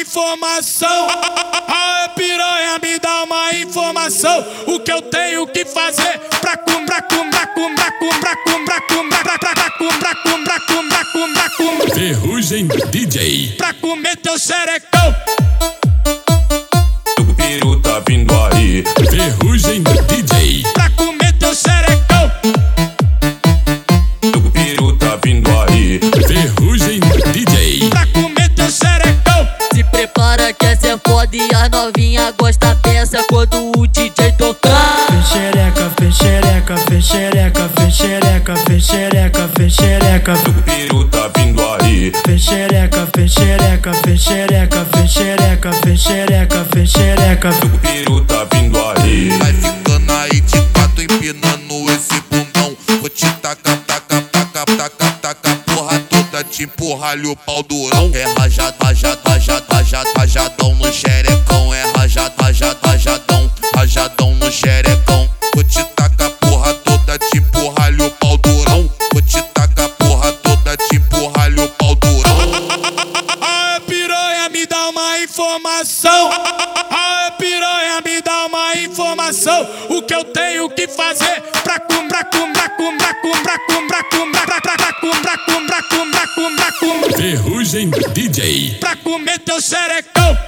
informação. A piranha me dá uma informação. O que eu tenho que fazer pra cumbra, cumbra, cumbra, cumbra, cumbra, cumbra, pra pra cumbra, cumbra, cumbra, cumbra, cumbra. Ferrugem DJ. Pra comer teu xerecão. É foda e a novinha gosta dessa quando o DJ tocar. Fexereca, fexereca, fexereca, fexereca, fexereca, fexereca, O peru tá vindo aí. fexereca, fexereca, fexereca, fexereca, fexereca, fexereca. O peru tá vindo aí. Vai ficando aí de quatro empinando esse bundão. Vou te tacar, tacar, tacar, tacar, tacar, porra toda, te empurralho o pau durão. É rajado, rajado, rajado, rajado, rajadão no xerecão. Informação. A piranha me dá uma informação. O que eu tenho que fazer pra cumbra, cumbra, cumbra, cumbra, cumbra, cumbra, pra pra pra cumbra, cumbra, cumbra, cumbra, cumbra. Ferrugem DJ. Pra comer teu xerecão.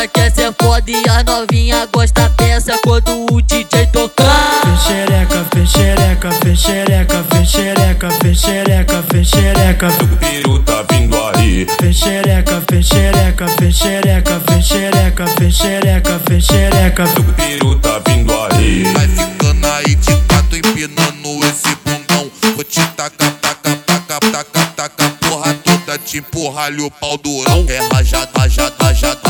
Prepara que essa é foda e a novinha gosta dessa quando o DJ tocar. Fexereca, fexereca, fexereca, fexereca, fexereca, fexereca. O peru tá vindo aí. Fexereca, fexereca, fexereca, fexereca, fexereca, fexereca. O peru tá vindo aí. Vai ficando aí de quatro empinando esse bundão. Vou te tacar, tacar, tacar, tacar, tacar, porra toda, te empurralho o pau durão. É rajado, rajado, rajado,